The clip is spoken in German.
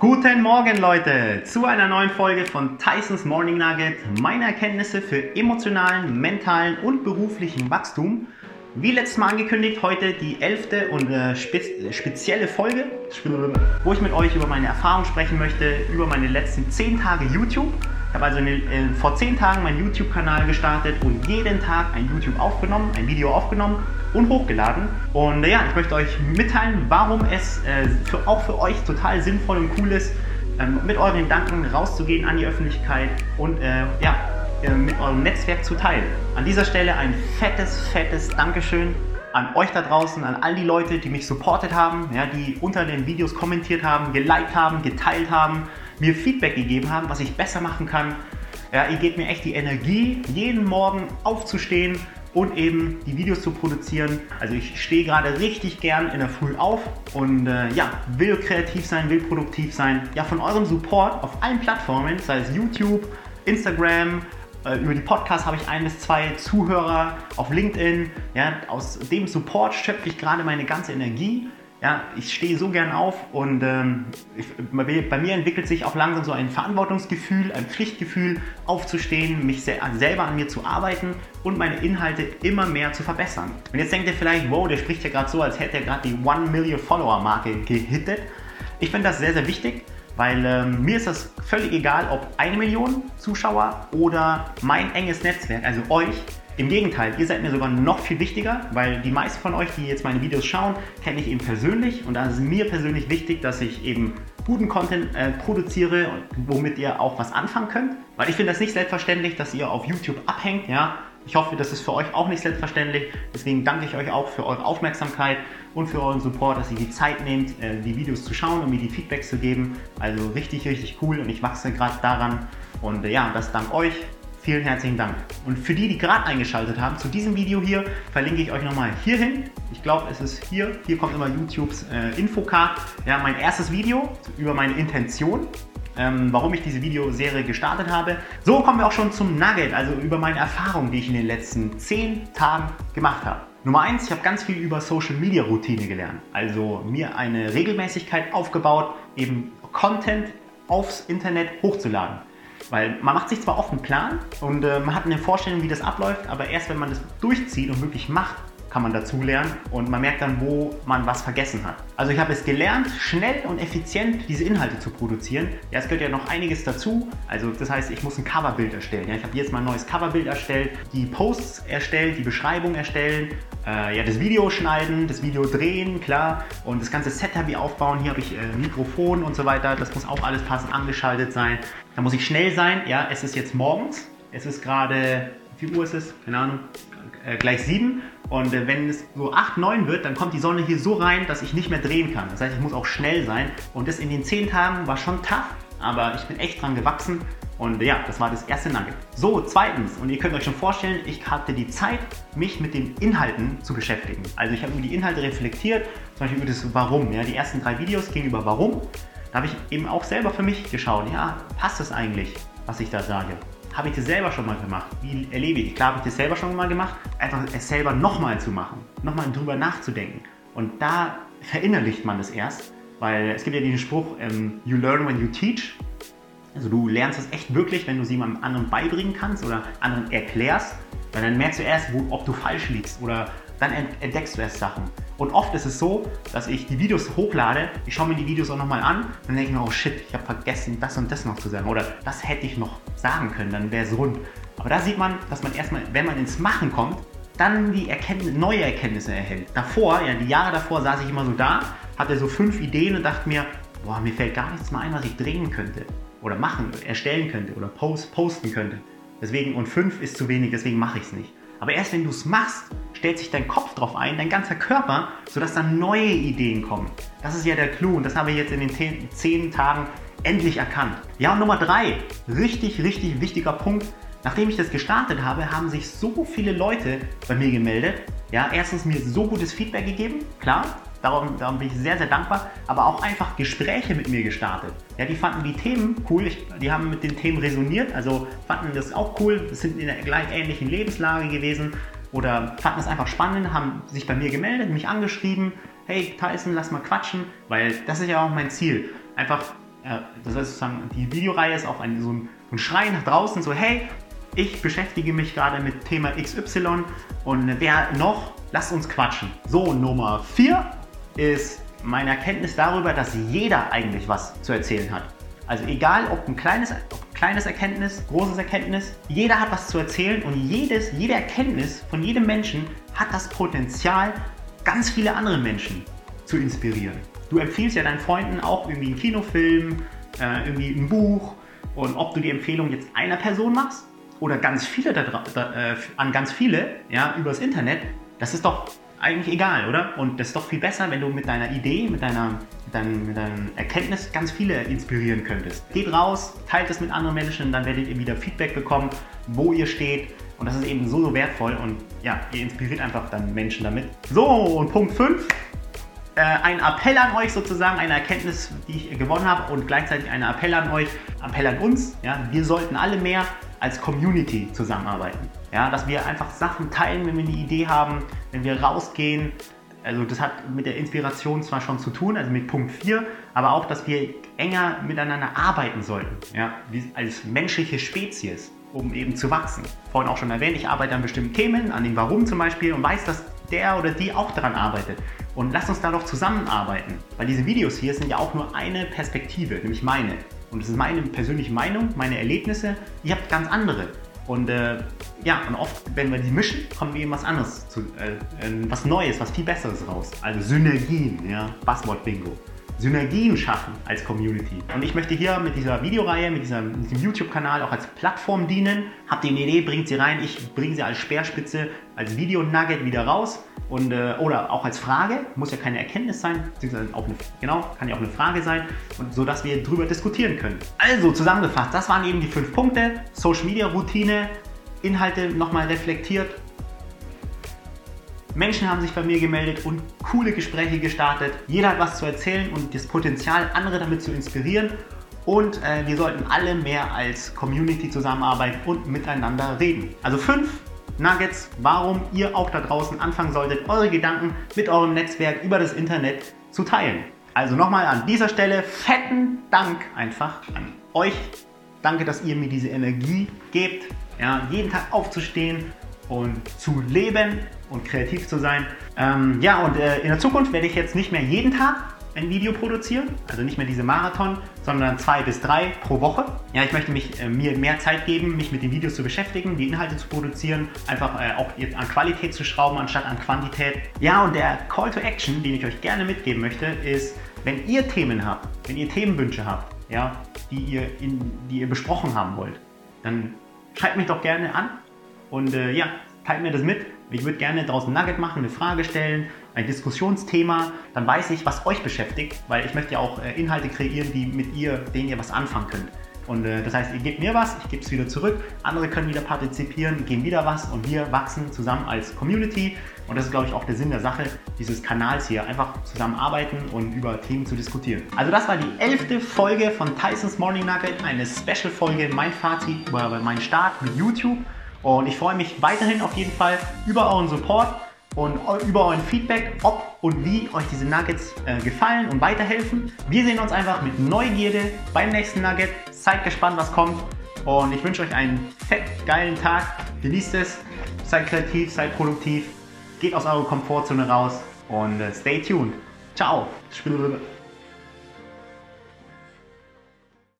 Guten Morgen Leute zu einer neuen Folge von Tysons Morning Nugget, meine Erkenntnisse für emotionalen, mentalen und beruflichen Wachstum. Wie letztes Mal angekündigt, heute die elfte und äh, spe spezielle Folge, wo ich mit euch über meine Erfahrungen sprechen möchte, über meine letzten 10 Tage YouTube. Ich habe also eine, äh, vor 10 Tagen meinen YouTube-Kanal gestartet und jeden Tag ein YouTube aufgenommen, ein Video aufgenommen und hochgeladen. Und ja, ich möchte euch mitteilen, warum es äh, für, auch für euch total sinnvoll und cool ist, ähm, mit euren Gedanken rauszugehen an die Öffentlichkeit und äh, ja, äh, mit eurem Netzwerk zu teilen. An dieser Stelle ein fettes, fettes Dankeschön an euch da draußen, an all die Leute, die mich supportet haben, ja, die unter den Videos kommentiert haben, geliked haben, geteilt haben, mir Feedback gegeben haben, was ich besser machen kann. Ja, ihr gebt mir echt die Energie, jeden Morgen aufzustehen und eben die Videos zu produzieren. Also ich stehe gerade richtig gern in der Früh auf und äh, ja, will kreativ sein, will produktiv sein. Ja, von eurem Support auf allen Plattformen, sei es YouTube, Instagram, äh, über die Podcasts habe ich ein bis zwei Zuhörer auf LinkedIn. Ja, aus dem Support schöpfe ich gerade meine ganze Energie. Ja, ich stehe so gern auf und ähm, ich, bei mir entwickelt sich auch langsam so ein Verantwortungsgefühl, ein Pflichtgefühl, aufzustehen, mich se selber an mir zu arbeiten und meine Inhalte immer mehr zu verbessern. Und jetzt denkt ihr vielleicht, wow, der spricht ja gerade so, als hätte er gerade die 1 Million Follower Marke gehittet. Ich finde das sehr, sehr wichtig, weil ähm, mir ist das völlig egal, ob eine Million Zuschauer oder mein enges Netzwerk, also euch, im Gegenteil, ihr seid mir sogar noch viel wichtiger, weil die meisten von euch, die jetzt meine Videos schauen, kenne ich eben persönlich und da ist mir persönlich wichtig, dass ich eben guten Content äh, produziere, womit ihr auch was anfangen könnt. Weil ich finde das nicht selbstverständlich, dass ihr auf YouTube abhängt, ja. Ich hoffe, das ist für euch auch nicht selbstverständlich. Deswegen danke ich euch auch für eure Aufmerksamkeit und für euren Support, dass ihr die Zeit nehmt, äh, die Videos zu schauen und mir die Feedbacks zu geben. Also richtig, richtig cool und ich wachse gerade daran. Und äh, ja, das dank euch. Vielen herzlichen Dank. Und für die, die gerade eingeschaltet haben, zu diesem Video hier verlinke ich euch nochmal hier hin. Ich glaube, es ist hier. Hier kommt immer YouTubes äh, Infocard. Ja, mein erstes Video über meine Intention. Ähm, warum ich diese Videoserie gestartet habe. So kommen wir auch schon zum Nugget, also über meine Erfahrungen, die ich in den letzten 10 Tagen gemacht habe. Nummer 1, ich habe ganz viel über Social Media Routine gelernt. Also mir eine Regelmäßigkeit aufgebaut, eben Content aufs Internet hochzuladen. Weil man macht sich zwar oft einen Plan und äh, man hat eine Vorstellung, wie das abläuft, aber erst wenn man das durchzieht und wirklich macht, kann man dazulernen und man merkt dann, wo man was vergessen hat. Also ich habe es gelernt, schnell und effizient diese Inhalte zu produzieren. Ja, es gehört ja noch einiges dazu. Also das heißt, ich muss ein Coverbild erstellen. Ja, ich habe jetzt mal ein neues Coverbild erstellt, die Posts erstellt, die Beschreibung erstellen, äh, ja, das Video schneiden, das Video drehen, klar, und das ganze Setup hier aufbauen. Hier habe ich äh, Mikrofon und so weiter. Das muss auch alles passend angeschaltet sein. Da muss ich schnell sein. Ja, es ist jetzt morgens. Es ist gerade, wie viel Uhr ist es? Keine Ahnung. Äh, gleich sieben und äh, wenn es so 8, 9 wird, dann kommt die Sonne hier so rein, dass ich nicht mehr drehen kann. Das heißt, ich muss auch schnell sein. Und das in den 10 Tagen war schon tough, aber ich bin echt dran gewachsen. Und ja, das war das erste Nugget. So, zweitens, und ihr könnt euch schon vorstellen, ich hatte die Zeit, mich mit den Inhalten zu beschäftigen. Also ich habe über die Inhalte reflektiert, zum Beispiel über das Warum. Ja, die ersten drei Videos gingen über Warum. Da habe ich eben auch selber für mich geschaut, ja, passt das eigentlich, was ich da sage? Habe ich das selber schon mal gemacht? Wie erlebe ich? Klar habe ich das selber schon mal gemacht. Einfach es selber nochmal zu machen, nochmal drüber nachzudenken. Und da verinnerlicht man das erst, weil es gibt ja diesen Spruch, ähm, you learn when you teach. Also du lernst es echt wirklich, wenn du es jemandem anderen beibringen kannst oder anderen erklärst, weil dann merkst du erst, wo, ob du falsch liegst oder dann entdeckst du erst Sachen. Und oft ist es so, dass ich die Videos hochlade, ich schaue mir die Videos auch nochmal an, dann denke ich mir, oh shit, ich habe vergessen, das und das noch zu sagen. Oder das hätte ich noch sagen können, dann wäre es rund. Aber da sieht man, dass man erstmal, wenn man ins Machen kommt, dann die Erkenntnis, neue Erkenntnisse erhält. Davor, ja, die Jahre davor saß ich immer so da, hatte so fünf Ideen und dachte mir, boah, mir fällt gar nichts mehr ein, was ich drehen könnte. Oder machen, erstellen könnte oder post, posten könnte. Deswegen, und fünf ist zu wenig, deswegen mache ich es nicht. Aber erst wenn du es machst, stellt sich dein Kopf drauf ein, dein ganzer Körper, sodass dann neue Ideen kommen. Das ist ja der Clou und das habe ich jetzt in den zehn Tagen endlich erkannt. Ja, und Nummer drei, richtig, richtig wichtiger Punkt. Nachdem ich das gestartet habe, haben sich so viele Leute bei mir gemeldet. Ja, erstens mir so gutes Feedback gegeben, klar, Darum, darum, bin ich sehr, sehr dankbar. Aber auch einfach Gespräche mit mir gestartet. Ja, die fanden die Themen cool. Ich, die haben mit den Themen resoniert. Also fanden das auch cool. Sind in der gleich ähnlichen Lebenslage gewesen. Oder fanden es einfach spannend, haben sich bei mir gemeldet, mich angeschrieben. Hey Tyson, lass mal quatschen. Weil das ist ja auch mein Ziel. Einfach äh, das heißt sozusagen, die Videoreihe ist auch ein, so ein, ein Schrei nach draußen, so hey, ich beschäftige mich gerade mit Thema XY und wer noch, lasst uns quatschen. So, Nummer 4 ist meine Erkenntnis darüber, dass jeder eigentlich was zu erzählen hat. Also egal, ob ein kleines, ob kleines Erkenntnis, großes Erkenntnis, jeder hat was zu erzählen und jedes, jede Erkenntnis von jedem Menschen hat das Potenzial, ganz viele andere Menschen zu inspirieren. Du empfiehlst ja deinen Freunden auch irgendwie einen Kinofilm, äh, irgendwie ein Buch und ob du die Empfehlung jetzt einer Person machst oder ganz viele da, da, äh, an ganz viele ja, übers Internet, das ist doch eigentlich egal, oder? Und das ist doch viel besser, wenn du mit deiner Idee, mit deiner, mit deinem, mit deinem Erkenntnis ganz viele inspirieren könntest. Geht raus, teilt es mit anderen Menschen, dann werdet ihr wieder Feedback bekommen, wo ihr steht. Und das ist eben so, so wertvoll und ja, ihr inspiriert einfach dann Menschen damit. So, und Punkt 5 äh, ein Appell an euch sozusagen, eine Erkenntnis, die ich gewonnen habe und gleichzeitig ein Appell an euch, Appell an uns. Ja, wir sollten alle mehr als Community zusammenarbeiten. Ja, dass wir einfach Sachen teilen, wenn wir eine Idee haben, wenn wir rausgehen. Also das hat mit der Inspiration zwar schon zu tun, also mit Punkt 4, aber auch, dass wir enger miteinander arbeiten sollten, ja, als menschliche Spezies, um eben zu wachsen. Vorhin auch schon erwähnt, ich arbeite an bestimmten Themen, an dem Warum zum Beispiel und weiß, dass der oder die auch daran arbeitet. Und lasst uns da doch zusammenarbeiten, weil diese Videos hier sind ja auch nur eine Perspektive, nämlich meine. Und es ist meine persönliche Meinung, meine Erlebnisse. Ihr habt ganz andere. Und äh, ja, und oft, wenn wir die mischen, kommen wir eben was anderes, zu, äh, äh, was Neues, was viel Besseres raus. Also Synergien, ja, Buzzword-Bingo. Synergien schaffen als Community. Und ich möchte hier mit dieser Videoreihe, mit, dieser, mit diesem YouTube-Kanal auch als Plattform dienen. Habt ihr eine Idee, bringt sie rein. Ich bringe sie als Speerspitze, als Video-Nugget wieder raus. Und, äh, oder auch als Frage, muss ja keine Erkenntnis sein, auch eine, genau, kann ja auch eine Frage sein, und so dass wir darüber diskutieren können. Also zusammengefasst, das waren eben die fünf Punkte. Social Media Routine, Inhalte nochmal reflektiert, Menschen haben sich bei mir gemeldet und coole Gespräche gestartet. Jeder hat was zu erzählen und das Potenzial, andere damit zu inspirieren. Und äh, wir sollten alle mehr als Community zusammenarbeiten und miteinander reden. Also fünf Nuggets, warum ihr auch da draußen anfangen solltet, eure Gedanken mit eurem Netzwerk über das Internet zu teilen. Also nochmal an dieser Stelle fetten Dank einfach an euch. Danke, dass ihr mir diese Energie gebt, ja, jeden Tag aufzustehen und zu leben und kreativ zu sein. Ähm, ja, und äh, in der Zukunft werde ich jetzt nicht mehr jeden Tag ein Video produzieren, also nicht mehr diese Marathon, sondern zwei bis drei pro Woche. Ja, ich möchte mich, äh, mir mehr Zeit geben, mich mit den Videos zu beschäftigen, die Inhalte zu produzieren, einfach äh, auch an Qualität zu schrauben anstatt an Quantität. Ja, und der Call to Action, den ich euch gerne mitgeben möchte, ist, wenn ihr Themen habt, wenn ihr Themenwünsche habt, ja, die ihr, in, die ihr besprochen haben wollt, dann schreibt mich doch gerne an und äh, ja, teilt mir das mit. Ich würde gerne draußen Nugget machen, eine Frage stellen, ein Diskussionsthema. Dann weiß ich, was euch beschäftigt, weil ich möchte ja auch äh, Inhalte kreieren, die mit ihr, denen ihr was anfangen könnt. Und äh, das heißt, ihr gebt mir was, ich gebe es wieder zurück, andere können wieder partizipieren, geben wieder was und wir wachsen zusammen als Community. Und das ist, glaube ich, auch der Sinn der Sache dieses Kanals hier, einfach zusammenarbeiten und über Themen zu diskutieren. Also das war die elfte Folge von Tysons Morning Nugget, eine Special-Folge, mein Fazit über meinen Start mit YouTube. Und ich freue mich weiterhin auf jeden Fall über euren Support und über euren Feedback, ob und wie euch diese Nuggets äh, gefallen und weiterhelfen. Wir sehen uns einfach mit Neugierde beim nächsten Nugget. Seid gespannt, was kommt. Und ich wünsche euch einen fett geilen Tag. Genießt es, seid kreativ, seid produktiv, geht aus eurer Komfortzone raus und äh, stay tuned. Ciao.